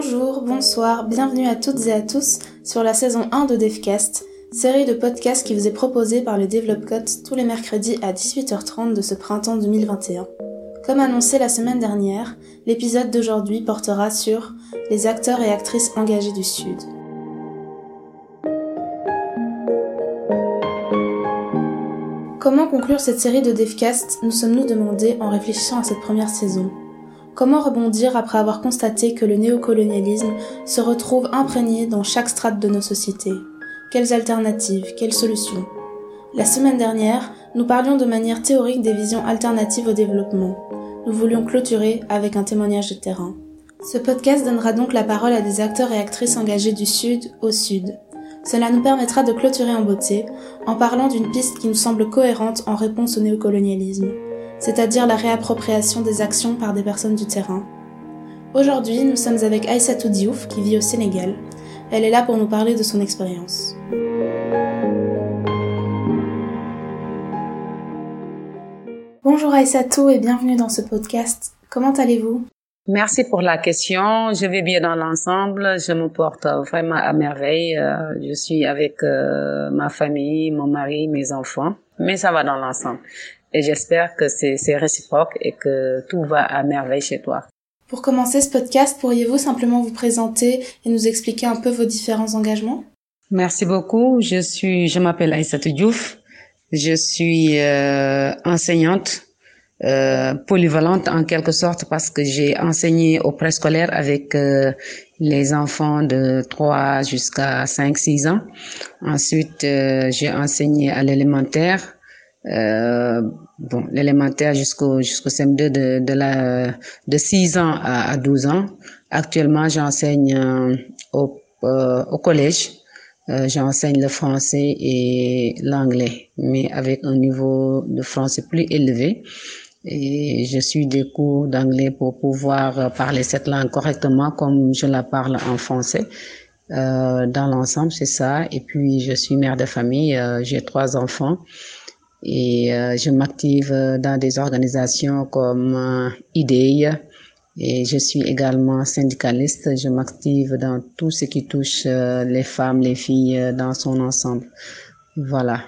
Bonjour, bonsoir, bienvenue à toutes et à tous sur la saison 1 de Devcast, série de podcasts qui vous est proposée par le DevelopCode tous les mercredis à 18h30 de ce printemps 2021. Comme annoncé la semaine dernière, l'épisode d'aujourd'hui portera sur les acteurs et actrices engagés du Sud. Comment conclure cette série de Devcast nous sommes-nous demandé en réfléchissant à cette première saison? Comment rebondir après avoir constaté que le néocolonialisme se retrouve imprégné dans chaque strate de nos sociétés? Quelles alternatives? Quelles solutions? La semaine dernière, nous parlions de manière théorique des visions alternatives au développement. Nous voulions clôturer avec un témoignage de terrain. Ce podcast donnera donc la parole à des acteurs et actrices engagés du Sud au Sud, cela nous permettra de clôturer en beauté en parlant d'une piste qui nous semble cohérente en réponse au néocolonialisme, c'est-à-dire la réappropriation des actions par des personnes du terrain. Aujourd'hui, nous sommes avec Aïssatou Diouf qui vit au Sénégal. Elle est là pour nous parler de son expérience. Bonjour Aïssatou et bienvenue dans ce podcast. Comment allez-vous? Merci pour la question. Je vais bien dans l'ensemble. Je me porte vraiment à merveille. Euh, je suis avec euh, ma famille, mon mari, mes enfants. Mais ça va dans l'ensemble. Et j'espère que c'est réciproque et que tout va à merveille chez toi. Pour commencer ce podcast, pourriez-vous simplement vous présenter et nous expliquer un peu vos différents engagements? Merci beaucoup. Je suis, je m'appelle Aïssatou Diouf. Je suis euh, enseignante euh, polyvalente en quelque sorte parce que j'ai enseigné au préscolaire avec euh, les enfants de 3 jusqu'à 5 6 ans. Ensuite, euh, j'ai enseigné à l'élémentaire euh, bon, l'élémentaire jusqu'au jusqu'au CM2 de de la de 6 ans à, à 12 ans. Actuellement, j'enseigne au au collège. j'enseigne le français et l'anglais, mais avec un niveau de français plus élevé et je suis des cours d'anglais pour pouvoir parler cette langue correctement comme je la parle en français. Euh, dans l'ensemble, c'est ça. Et puis, je suis mère de famille, euh, j'ai trois enfants et euh, je m'active dans des organisations comme euh, IDEI et je suis également syndicaliste. Je m'active dans tout ce qui touche euh, les femmes, les filles dans son ensemble. Voilà.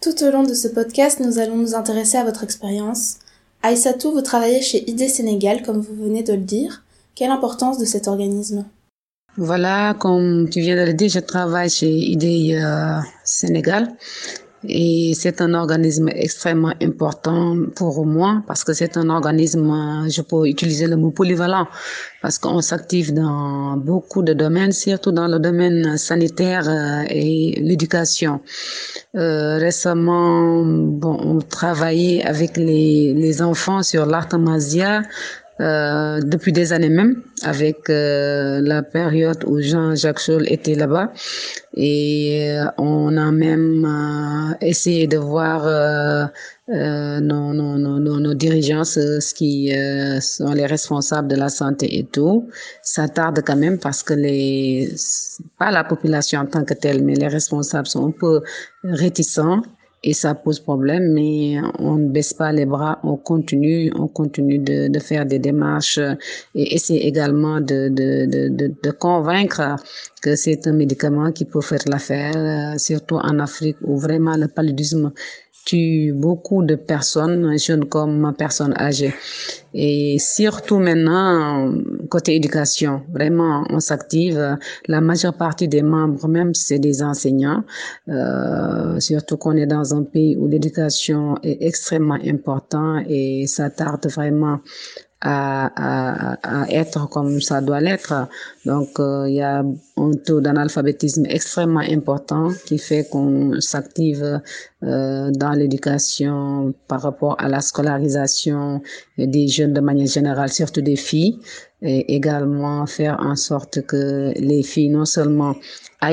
Tout au long de ce podcast, nous allons nous intéresser à votre expérience. Aïssatou, vous travaillez chez ID Sénégal, comme vous venez de le dire. Quelle importance de cet organisme? Voilà, comme tu viens de le dire, je travaille chez ID euh, Sénégal. Et c'est un organisme extrêmement important pour moi parce que c'est un organisme, je peux utiliser le mot polyvalent, parce qu'on s'active dans beaucoup de domaines, surtout dans le domaine sanitaire euh, et l'éducation. Euh, récemment, bon, on travaillait avec les, les enfants sur l'artemasia, euh, depuis des années même, avec euh, la période où Jean-Jacques Scholl était là-bas. Et euh, on a même euh, essayé de voir euh, nos, nos, nos, nos, dirigeants, ce qui sont les responsables de la santé et tout. Ça tarde quand même parce que les, pas la population en tant que telle, mais les responsables sont un peu réticents et ça pose problème, mais on ne baisse pas les bras, on continue, on continue de, de faire des démarches et essayer également de, de, de, de convaincre c'est un médicament qui peut faire l'affaire, surtout en Afrique où vraiment le paludisme tue beaucoup de personnes, jeunes comme personnes âgées. Et surtout maintenant, côté éducation, vraiment, on s'active. La majeure partie des membres, même, c'est des enseignants. Euh, surtout qu'on est dans un pays où l'éducation est extrêmement importante et ça tarde vraiment à, à, à, être comme ça doit l'être. Donc, euh, il y a un taux d'analphabétisme extrêmement important qui fait qu'on s'active euh, dans l'éducation par rapport à la scolarisation des jeunes de manière générale, surtout des filles, et également faire en sorte que les filles non seulement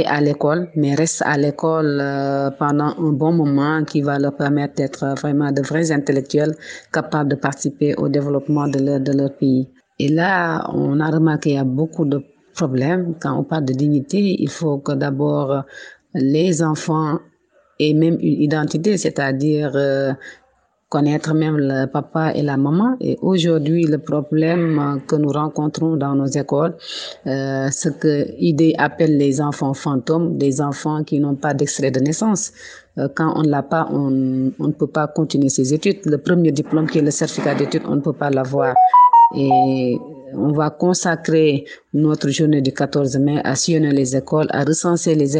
à l'école, mais restent à l'école euh, pendant un bon moment qui va leur permettre d'être vraiment de vrais intellectuels capables de participer au développement de leur, de leur pays. Et là, on a remarqué qu'il y a beaucoup de problèmes. Quand on parle de dignité, il faut que d'abord les enfants aient même une identité, c'est-à-dire euh, connaître même le papa et la maman. Et aujourd'hui, le problème que nous rencontrons dans nos écoles, euh, ce que IDE appelle les enfants fantômes, des enfants qui n'ont pas d'extrait de naissance. Euh, quand on ne l'a pas, on, on, ne peut pas continuer ses études. Le premier diplôme qui est le certificat d'études, on ne peut pas l'avoir. Et on va consacrer notre journée du 14 mai à sillonner les écoles, à recenser les,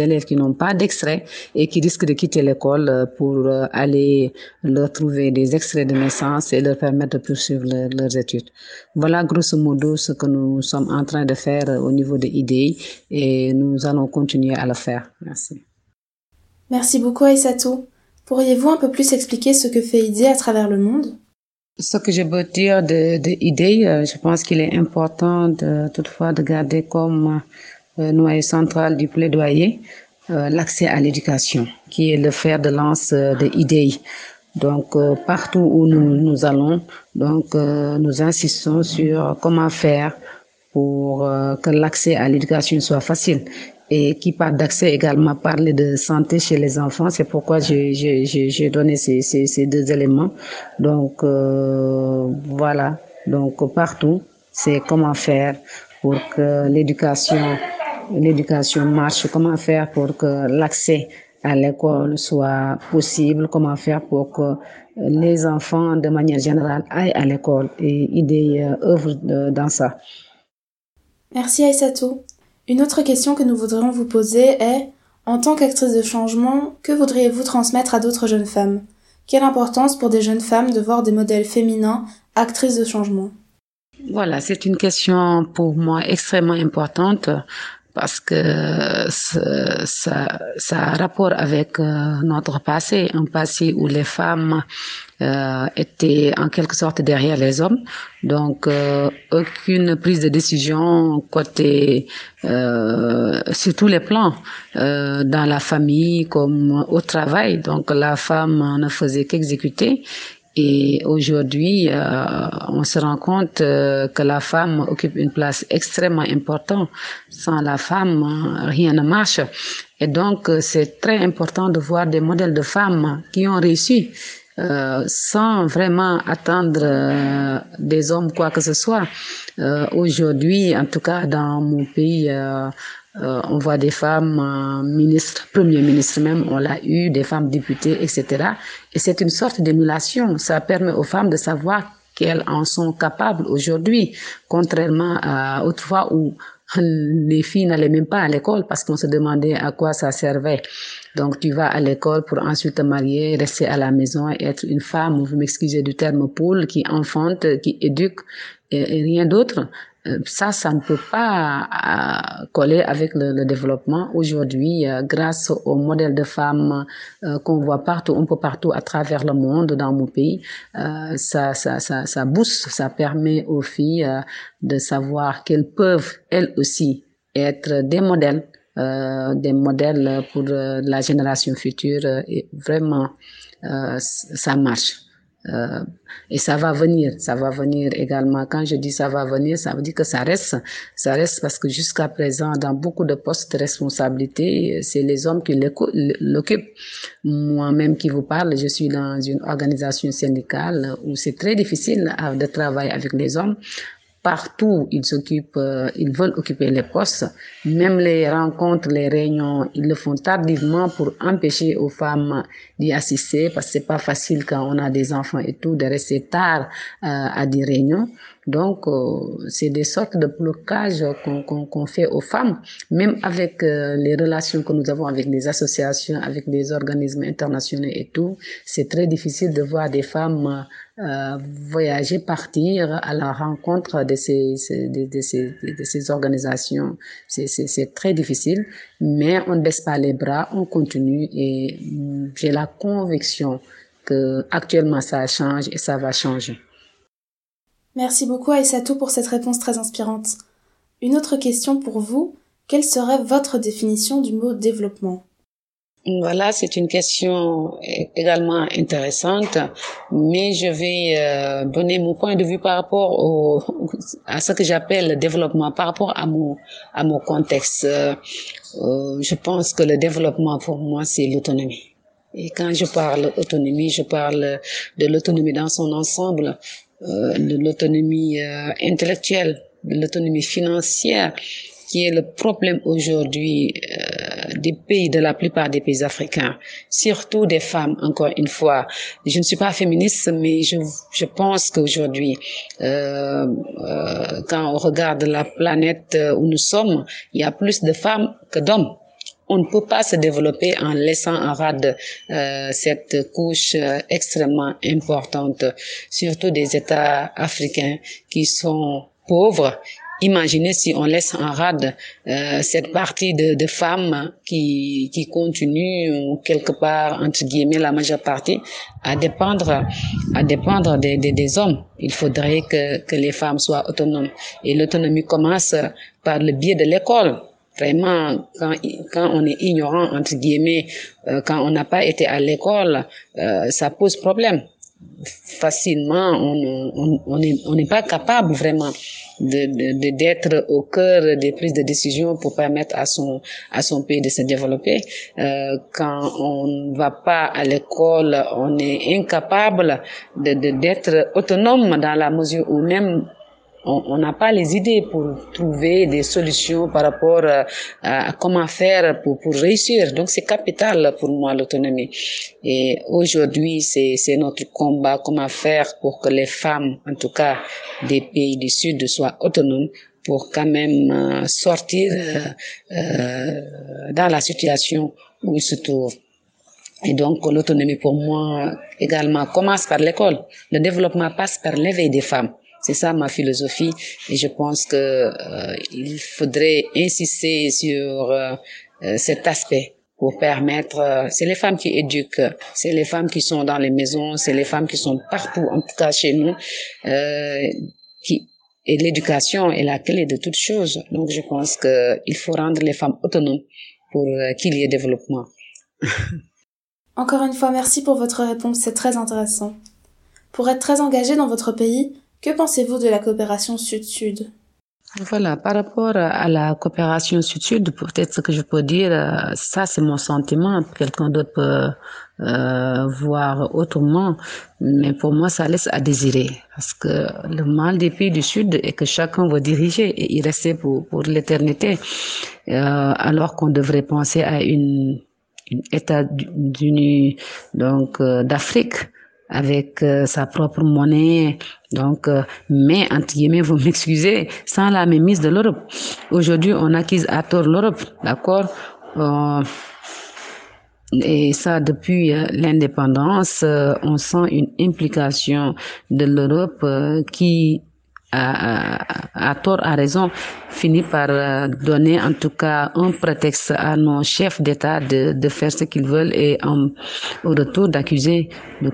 élèves qui n'ont pas d'extrait et qui risquent de quitter l'école euh, pour euh, aller leur trouver des extraits de naissance et leur permettre de poursuivre leurs études. Voilà grosso modo ce que nous sommes en train de faire au niveau de IDEI et nous allons continuer à le faire. Merci. Merci beaucoup Aïssatou. Pourriez-vous un peu plus expliquer ce que fait IDEI à travers le monde? Ce que je veux dire de, de euh, je pense qu'il est important de, toutefois de garder comme euh, noyau central du plaidoyer euh, l'accès à l'éducation, qui est le fer de lance de idée. Donc partout où nous, nous allons, donc nous insistons sur comment faire pour que l'accès à l'éducation soit facile et qui parle d'accès également parler de santé chez les enfants. C'est pourquoi j'ai donné ces, ces, ces, deux éléments. Donc euh, voilà, donc partout, c'est comment faire pour que l'éducation l'éducation marche, comment faire pour que l'accès à l'école soit possible, comment faire pour que les enfants de manière générale aillent à l'école et idées euh, œuvrent dans ça. Merci Aïssatou. Une autre question que nous voudrions vous poser est, en tant qu'actrice de changement, que voudriez-vous transmettre à d'autres jeunes femmes? Quelle importance pour des jeunes femmes de voir des modèles féminins actrices de changement? Voilà, c'est une question pour moi extrêmement importante parce que ça, a rapport avec euh, notre passé, un passé où les femmes euh, étaient en quelque sorte derrière les hommes. Donc, euh, aucune prise de décision côté euh, sur tous les plans, euh, dans la famille comme au travail. Donc, la femme ne faisait qu'exécuter. Et aujourd'hui, on se rend compte que la femme occupe une place extrêmement importante. Sans la femme, rien ne marche. Et donc, c'est très important de voir des modèles de femmes qui ont réussi. Euh, sans vraiment attendre euh, des hommes quoi que ce soit. Euh, aujourd'hui, en tout cas dans mon pays, euh, on voit des femmes euh, ministres, premiers ministres même, on l'a eu, des femmes députées, etc. Et c'est une sorte d'émulation. Ça permet aux femmes de savoir qu'elles en sont capables aujourd'hui, contrairement à autrefois où les filles n'allaient même pas à l'école parce qu'on se demandait à quoi ça servait. Donc tu vas à l'école pour ensuite te marier, rester à la maison et être une femme, vous m'excusez du terme poule, qui enfante, qui éduque et rien d'autre. Euh, ça, ça ne peut pas euh, coller avec le, le développement. Aujourd'hui, euh, grâce au modèle de femmes qu'on voit partout, un peu partout à travers le monde, dans mon pays, ça, ça, ça, ça booste, ça permet aux filles de savoir qu'elles peuvent, elles aussi, être des modèles, des modèles pour la génération future. et vraiment, ça marche. Euh, et ça va venir, ça va venir également. Quand je dis ça va venir, ça veut dire que ça reste. Ça reste parce que jusqu'à présent, dans beaucoup de postes de responsabilité, c'est les hommes qui l'occupent. Moi-même qui vous parle, je suis dans une organisation syndicale où c'est très difficile de travailler avec les hommes partout ils occupent, euh, ils veulent occuper les postes. Même les rencontres, les réunions, ils le font tardivement pour empêcher aux femmes d'y assister parce que c'est pas facile quand on a des enfants et tout de rester tard euh, à des réunions. Donc, euh, c'est des sortes de blocages qu'on qu fait aux femmes, même avec euh, les relations que nous avons avec des associations, avec des organismes internationaux et tout. C'est très difficile de voir des femmes euh, voyager, partir à la rencontre de ces, de, de ces, de ces organisations. C'est très difficile, mais on ne baisse pas les bras, on continue et mm, j'ai la conviction que actuellement ça change et ça va changer. Merci beaucoup Aïssatou pour cette réponse très inspirante. Une autre question pour vous, quelle serait votre définition du mot développement? Voilà, c'est une question également intéressante, mais je vais euh, donner mon point de vue par rapport à ce que j'appelle développement, par rapport à mon, à mon contexte. Euh, je pense que le développement pour moi, c'est l'autonomie. Et quand je parle autonomie, je parle de l'autonomie dans son ensemble, de l'autonomie euh, intellectuelle, de l'autonomie financière, qui est le problème aujourd'hui euh, des pays, de la plupart des pays africains, surtout des femmes, encore une fois. Je ne suis pas féministe, mais je, je pense qu'aujourd'hui, euh, euh, quand on regarde la planète où nous sommes, il y a plus de femmes que d'hommes on ne peut pas se développer en laissant en rade euh, cette couche euh, extrêmement importante, surtout des États africains qui sont pauvres Imaginez si on laisse en rade euh, cette partie de, de, femmes qui, qui continuent quelque part, entre guillemets, la majeure partie, à dépendre, à dépendre des, des, des hommes. Il faudrait que, que les femmes soient autonomes. Et l'autonomie commence par le biais de l'école. Vraiment, quand, quand on est ignorant, entre guillemets, euh, quand on n'a pas été à l'école, euh, ça pose problème facilement, on n'est on, on pas capable vraiment de d'être au cœur des prises de décision pour permettre à son à son pays de se développer. Euh, quand on ne va pas à l'école, on est incapable de d'être autonome dans la mesure où même on n'a pas les idées pour trouver des solutions par rapport euh, à, comment faire pour, pour réussir. Donc c'est capital pour moi l'autonomie. Et aujourd'hui, c'est notre combat, comment faire pour que les femmes, en tout cas des pays du Sud, soient autonomes pour quand même euh, sortir euh, euh, dans la situation où ils se trouvent. Et donc l'autonomie pour moi également commence par l'école. Le développement passe par l'éveil des femmes. C'est ça ma philosophie et je pense que euh, il faudrait insister sur euh, euh, cet aspect pour permettre, c'est les femmes qui éduquent, c'est les femmes qui sont dans les maisons, c'est les femmes qui sont partout, en tout cas chez nous, qui et l'éducation est la clé de toute chose. Donc je pense que il faut rendre les femmes autonomes pour qu'il y ait développement. Encore une fois, merci pour votre réponse, c'est très intéressant. Pour être très engagé dans votre pays, que pensez-vous de la coopération Sud-Sud? Voilà, par rapport à la coopération sud-sud, peut-être ce que je peux dire, euh, ça c'est mon sentiment, quelqu'un d'autre peut euh, voir autrement, mais pour moi ça laisse à désirer, parce que le mal des pays du sud est que chacun va diriger et y rester pour, pour l'éternité, euh, alors qu'on devrait penser à une, une État-Unis donc d'Afrique avec euh, sa propre monnaie. Donc, euh, mais entre guillemets, vous m'excusez, sans la mémise de l'Europe. Aujourd'hui, on acquise à tort l'Europe, d'accord? Euh, Et ça, depuis l'indépendance, on sent une implication de l'Europe qui à, à, tort, à raison, finit par euh, donner en tout cas un prétexte à nos chefs d'État de, de faire ce qu'ils veulent et en, au retour d'accuser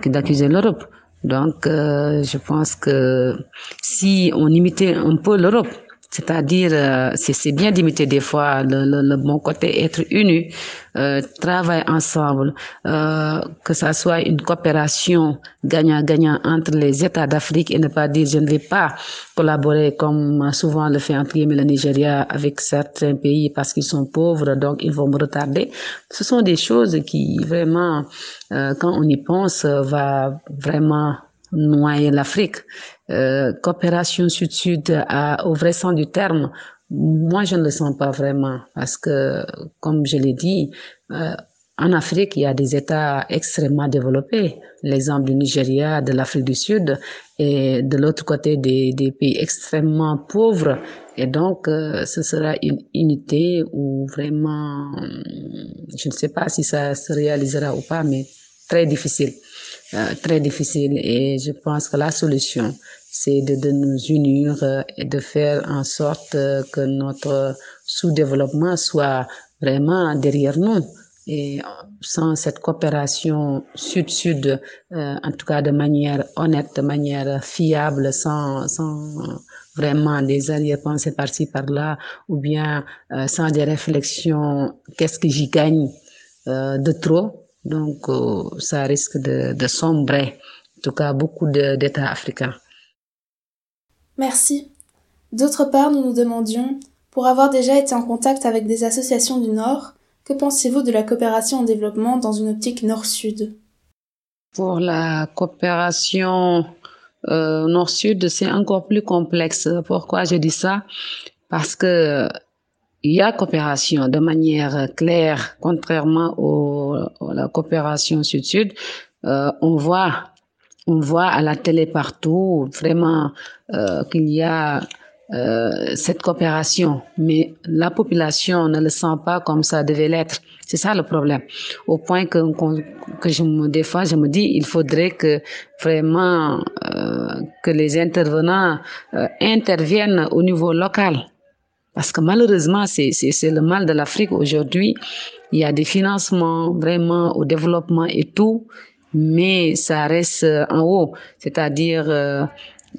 d'accuser l'Europe. Donc, euh, je pense que si on imitait un peu l'Europe, c'est-à-dire, euh, c'est bien d'imiter des fois le, le, le, bon côté, être unis, euh, travailler ensemble, euh, que ça soit une coopération gagnant-gagnant entre les États d'Afrique et ne pas dire je ne vais pas collaborer comme souvent le fait entre guillemets le Nigeria avec certains pays parce qu'ils sont pauvres, donc ils vont me retarder. Ce sont des choses qui vraiment, euh, quand on y pense, va vraiment noyer l'Afrique. Euh, coopération sud-sud au vrai sens du terme, moi je ne le sens pas vraiment parce que, comme je l'ai dit, euh, en Afrique, il y a des États extrêmement développés, l'exemple du Nigeria, de l'Afrique du Sud, et de l'autre côté des, des, pays extrêmement pauvres. Et donc, euh, ce sera une unité où vraiment, je ne sais pas si ça se réalisera ou pas, mais très difficile. Euh, très difficile et je pense que la solution c'est de, de, nous unir euh, et de faire en sorte euh, que notre sous-développement soit vraiment derrière nous. Et sans cette coopération sud-sud, en tout cas de manière honnête, de manière fiable, sans, sans vraiment des arrière-pensées par-ci par-là, ou bien sans des réflexions, qu'est-ce que j'y gagne de trop, donc, euh, ça risque de, de, sombrer, en tout cas, beaucoup d'États africains. Merci. D'autre part, nous nous demandions, pour avoir déjà été en contact avec des associations du Nord, Que pensez-vous de la coopération en développement dans une optique nord-sud? Pour la coopération euh, nord-sud, c'est encore plus complexe. Pourquoi je dis ça? Parce que il y a coopération de manière claire, contrairement au, à la coopération sud-sud. Euh, on voit, on voit à la télé partout vraiment euh, qu'il y a euh, cette coopération, mais la population ne le sent pas comme ça devait l'être. C'est ça le problème. Au point que, que je me, fois, je me dis, il faudrait que vraiment euh, que les intervenants euh, interviennent au niveau local. Parce que malheureusement, c'est le mal de l'Afrique aujourd'hui. Il y a des financements vraiment au développement et tout, mais ça reste en haut. C'est-à-dire, euh,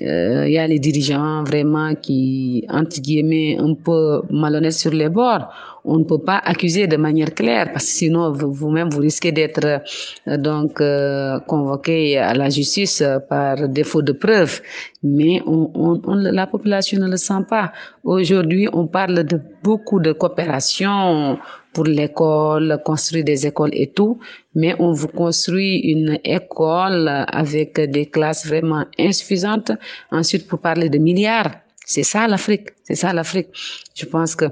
euh, il y a les dirigeants vraiment qui, entre guillemets, un peu malhonnêtes sur les bords. On ne peut pas accuser de manière claire parce que sinon vous-même vous risquez d'être euh, donc euh, convoqué à la justice par défaut de preuves. Mais on, on, on, la population ne le sent pas. Aujourd'hui, on parle de beaucoup de coopération pour l'école, construire des écoles et tout, mais on vous construit une école avec des classes vraiment insuffisantes. Ensuite, pour parler de milliards, c'est ça l'Afrique, c'est ça l'Afrique. Je pense que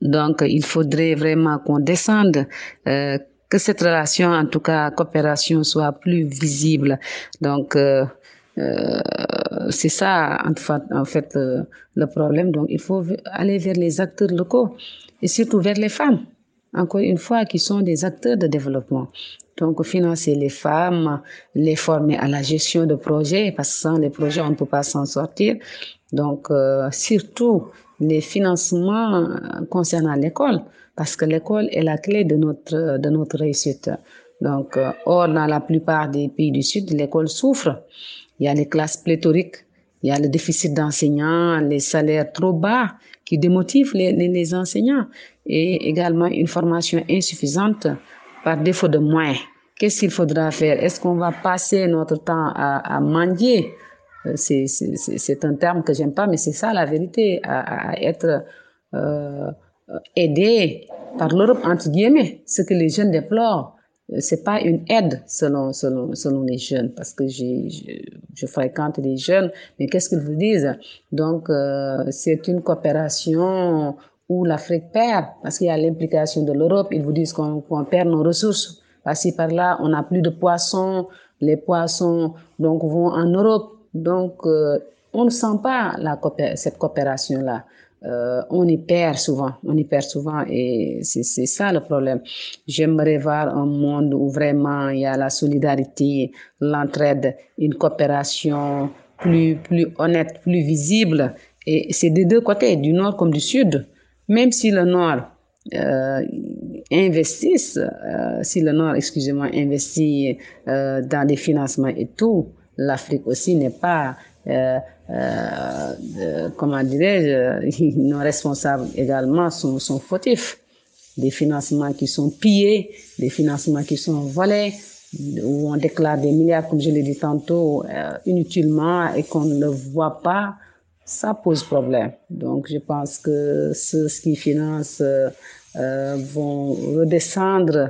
donc il faudrait vraiment qu'on descende. Euh, que cette relation, en tout cas coopération, soit plus visible. Donc, euh, c'est ça en fait, le, problème. Donc, il faut aller vers les acteurs locaux et surtout vers les femmes, encore une fois, qui sont des acteurs de développement. Donc, financer les femmes, les former à la gestion de projets, parce que sans les projets, on ne peut pas s'en sortir. Donc, euh, surtout les financements concernant l'école, parce que l'école est la clé de notre, de notre réussite. Donc, euh, or, dans la plupart des pays du Sud, l'école souffre. Il y a les classes pléthoriques, il y a le déficit d'enseignants, les salaires trop bas qui démotivent les, les, enseignants et également une formation insuffisante par défaut de moyens. Qu'est-ce qu'il faudra faire? Est-ce qu'on va passer notre temps à, à mendier? C'est un terme que j'aime pas, mais c'est ça la vérité, à, à être euh, aidé par l'Europe, entre guillemets, ce que les jeunes déplorent c'est pas une aide selon, selon, selon les jeunes, parce que je, je, fréquente des jeunes, mais qu'est-ce qu'ils vous disent? Donc, euh, c'est une coopération où l'Afrique perd, parce qu'il y a l'implication de l'Europe, ils vous disent qu'on, perd nos ressources. Par-ci, par-là, on n'a plus de poissons, les poissons donc vont en Europe, donc euh, on ne sent pas cette coopération-là euh, on y perd souvent, on y perd souvent et c'est ça le problème. J'aimerais voir un monde où vraiment il y a la solidarité, l'entraide, une coopération plus, plus honnête, plus visible. Et c'est des deux côtés, du nord comme du sud. Même si le nord euh, euh, si le nord, excusez-moi, investit euh, dans des financements et tout, l'Afrique aussi n'est pas euh, euh, comment dirais-je, nos responsables également sont, sont fautifs. Des financements qui sont pillés, des financements qui sont volés, où on déclare des milliards, comme je l'ai dit tantôt, euh, inutilement et qu'on ne le voit pas, ça pose problème. Donc, je pense que ceux qui financent euh, vont redescendre euh,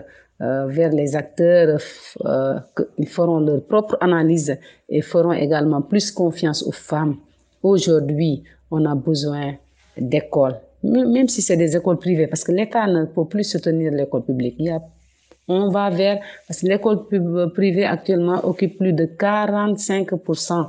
vers les acteurs, euh, ils feront leur propre analyse et feront également plus confiance aux femmes. Aujourd'hui, on a besoin d'écoles, même si c'est des écoles privées, parce que l'État ne peut plus soutenir l'école publique. Il y a, on va vers, parce que l'école privée actuellement occupe plus de 45%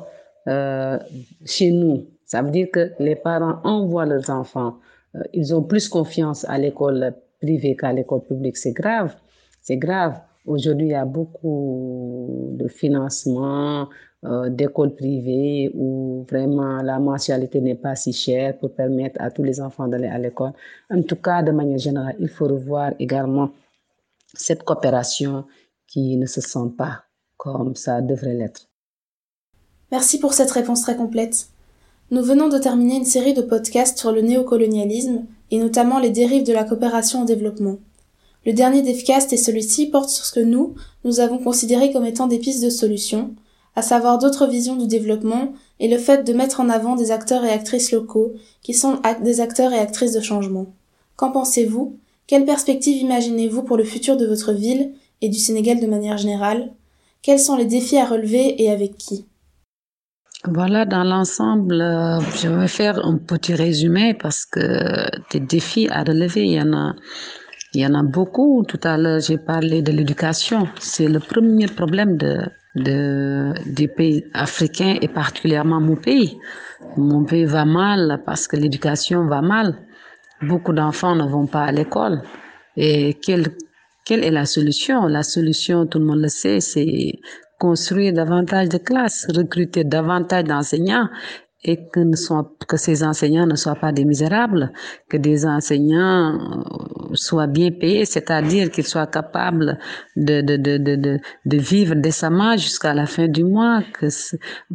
euh, chez nous. Ça veut dire que les parents envoient leurs enfants. Euh, ils ont plus confiance à l'école privée qu'à l'école publique. C'est grave. C'est grave. Aujourd'hui, il y a beaucoup de financement euh, d'écoles privées où vraiment la mensualité n'est pas si chère pour permettre à tous les enfants d'aller à l'école. En tout cas, de manière générale, il faut revoir également cette coopération qui ne se sent pas comme ça devrait l'être. Merci pour cette réponse très complète. Nous venons de terminer une série de podcasts sur le néocolonialisme et notamment les dérives de la coopération au développement. Le dernier DEFCAST et celui-ci portent sur ce que nous, nous avons considéré comme étant des pistes de solutions, à savoir d'autres visions du développement et le fait de mettre en avant des acteurs et actrices locaux qui sont des acteurs et actrices de changement. Qu'en pensez-vous? Quelle perspective imaginez-vous pour le futur de votre ville et du Sénégal de manière générale? Quels sont les défis à relever et avec qui? Voilà, dans l'ensemble, euh, je vais faire un petit résumé parce que des défis à relever, il y en a, il y en a beaucoup. Tout à l'heure, j'ai parlé de l'éducation. C'est le premier problème de, de, des pays africains et particulièrement mon pays. Mon pays va mal parce que l'éducation va mal. Beaucoup d'enfants ne vont pas à l'école. Et quelle, quelle est la solution? La solution, tout le monde le sait, c'est construire davantage de classes, recruter davantage d'enseignants et que, ne soient, que ces enseignants ne soient pas des misérables, que des enseignants soient bien payés, c'est-à-dire qu'ils soient capables de, de, de, de, de vivre décemment jusqu'à la fin du mois, que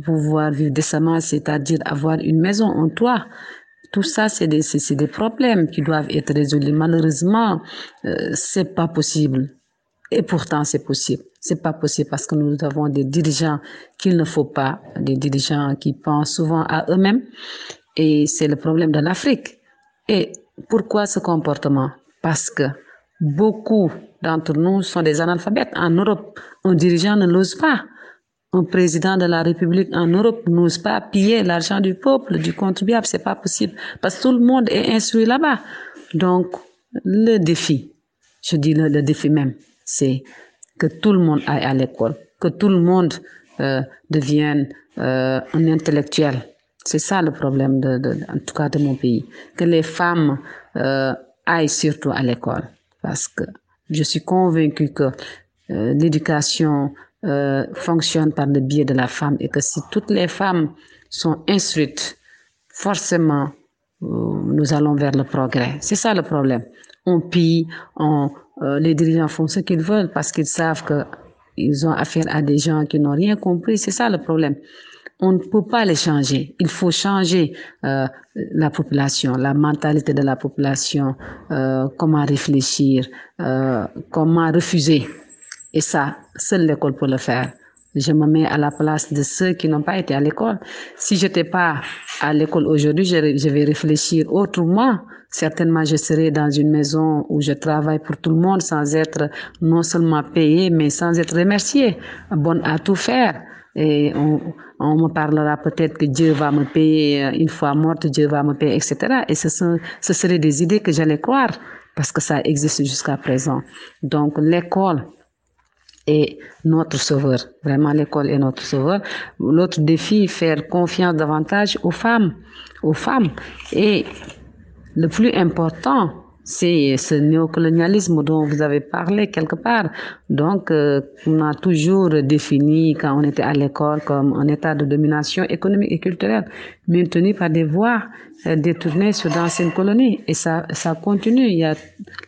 pouvoir vivre décemment, c'est-à-dire avoir une maison, en toit. Tout ça, c'est des, c'est des problèmes qui doivent être résolus. Malheureusement, euh, c'est pas possible. Et pourtant, c'est possible. C'est pas possible parce que nous avons des dirigeants qu'il ne faut pas, des dirigeants qui pensent souvent à eux-mêmes. Et c'est le problème de l'Afrique. Et pourquoi ce comportement? Parce que beaucoup d'entre nous sont des analphabètes. En Europe, un dirigeant ne l'ose pas. Un président de la République en Europe n'ose pas piller l'argent du peuple, du contribuable. C'est pas possible parce que tout le monde est instruit là-bas. Donc, le défi, je dis le, le défi même, c'est que tout le monde aille à l'école, que tout le monde euh, devienne euh, un intellectuel. C'est ça le problème, de, de, en tout cas de mon pays. Que les femmes euh, aillent surtout à l'école. Parce que je suis convaincue que euh, l'éducation euh, fonctionne par le biais de la femme et que si toutes les femmes sont instruites, forcément, euh, nous allons vers le progrès. C'est ça le problème. On pille, on, les dirigeants font ce qu'ils veulent parce qu'ils savent qu'ils ont affaire à des gens qui n'ont rien compris. C'est ça le problème. On ne peut pas les changer. Il faut changer euh, la population, la mentalité de la population, euh, comment réfléchir, euh, comment refuser. Et ça, seule l'école peut le faire. Je me mets à la place de ceux qui n'ont pas été à l'école. Si je n'étais pas à l'école aujourd'hui, je, vais réfléchir autrement certainement je serai dans une maison où je travaille pour tout le monde sans être non seulement payé, mais sans être remercié, bonne à tout faire. Et on, on me parlera peut-être que Dieu va me payer euh, une fois morte, Dieu va me payer, etc. Et ce, sont, ce seraient des idées que j'allais croire parce que ça existe jusqu'à présent. Donc l'école est notre sauveur. Vraiment, l'école est notre sauveur. L'autre défi, faire confiance davantage aux femmes, aux femmes. Et le plus important, c'est ce néocolonialisme dont vous avez parlé quelque part. Donc, euh, on a toujours défini quand on était à l'école comme un état de domination économique et culturelle maintenu par des voies euh, détournées sur d'anciennes colonies. Et ça, ça continue. Il y a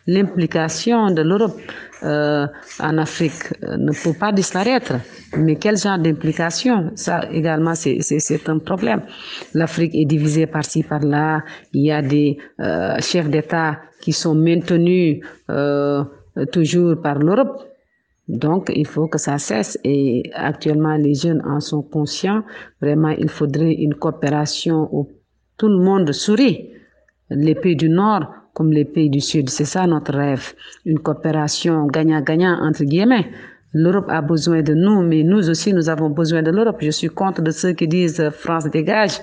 l'implication de l'Europe euh, en Afrique euh, ne peut pas disparaître. Mais quel genre d'implication? Ça également, c'est un problème. L'Afrique est divisée par-ci, par-là. Il y a des euh, chefs d'État qui sont maintenus toujours par l'Europe. Donc, il faut que ça cesse et actuellement, les jeunes en sont conscients. Vraiment, il faudrait une coopération où tout le monde sourit. Les pays du Nord comme les pays du Sud. C'est ça notre rêve, une coopération gagnant-gagnant entre guillemets. L'Europe a besoin de nous, mais nous aussi, nous avons besoin de l'Europe. Je suis contre de ceux qui disent euh, France dégage.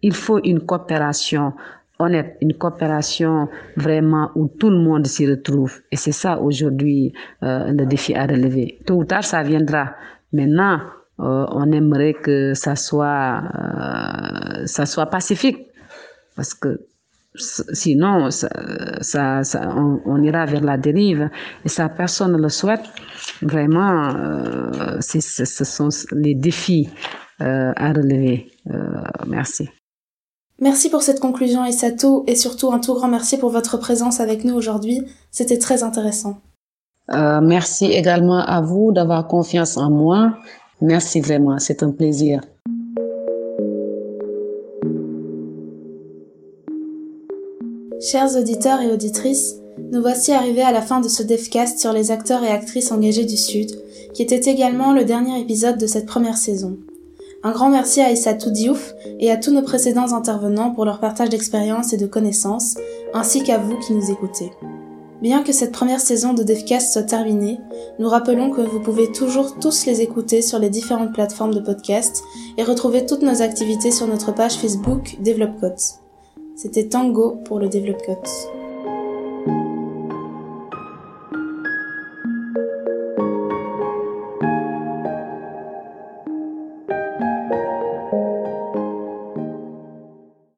Il faut une coopération honnête, une coopération vraiment où tout le monde s'y retrouve. Et c'est ça aujourd'hui euh, le défi à relever. Tôt ou tard, ça viendra. Maintenant, euh, on aimerait que ça soit, euh, ça soit pacifique. Parce que Sinon, ça, ça, ça on, on, ira vers la dérive et ça, personne ne le souhaite. Vraiment, euh, ce sont les défis euh, à relever. Euh, merci. Merci pour cette conclusion, Isato, et surtout un tout grand merci pour votre présence avec nous aujourd'hui. C'était très intéressant. Merci également à vous d'avoir confiance en moi. Merci vraiment, c'est un plaisir. Chers auditeurs et auditrices, nous voici arrivés à la fin de ce devcast sur les acteurs et actrices engagés du Sud, qui était également le dernier épisode de cette première saison. Un grand merci à Issa Diouf et à tous nos précédents intervenants pour leur partage d'expériences et de connaissances, ainsi qu'à vous qui nous écoutez. Bien que cette première saison de Devcast soit terminée, nous rappelons que vous pouvez toujours tous les écouter sur les différentes plateformes de podcast et retrouver toutes nos activités sur notre page Facebook Develop C'était Tango pour le Develop